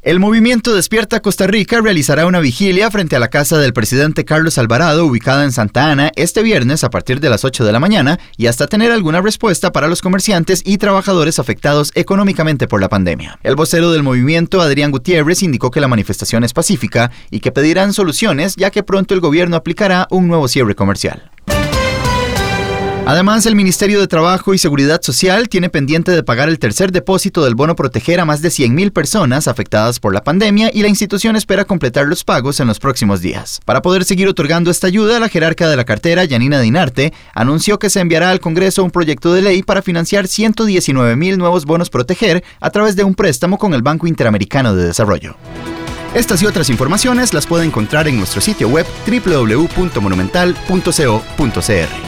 El movimiento Despierta Costa Rica realizará una vigilia frente a la casa del presidente Carlos Alvarado ubicada en Santa Ana este viernes a partir de las 8 de la mañana y hasta tener alguna respuesta para los comerciantes y trabajadores afectados económicamente por la pandemia. El vocero del movimiento, Adrián Gutiérrez, indicó que la manifestación es pacífica y que pedirán soluciones ya que pronto el gobierno aplicará un nuevo cierre comercial. Además, el Ministerio de Trabajo y Seguridad Social tiene pendiente de pagar el tercer depósito del bono proteger a más de 100.000 personas afectadas por la pandemia y la institución espera completar los pagos en los próximos días. Para poder seguir otorgando esta ayuda, la jerarca de la cartera, Yanina Dinarte, anunció que se enviará al Congreso un proyecto de ley para financiar 119.000 nuevos bonos proteger a través de un préstamo con el Banco Interamericano de Desarrollo. Estas y otras informaciones las puede encontrar en nuestro sitio web www.monumental.co.cr.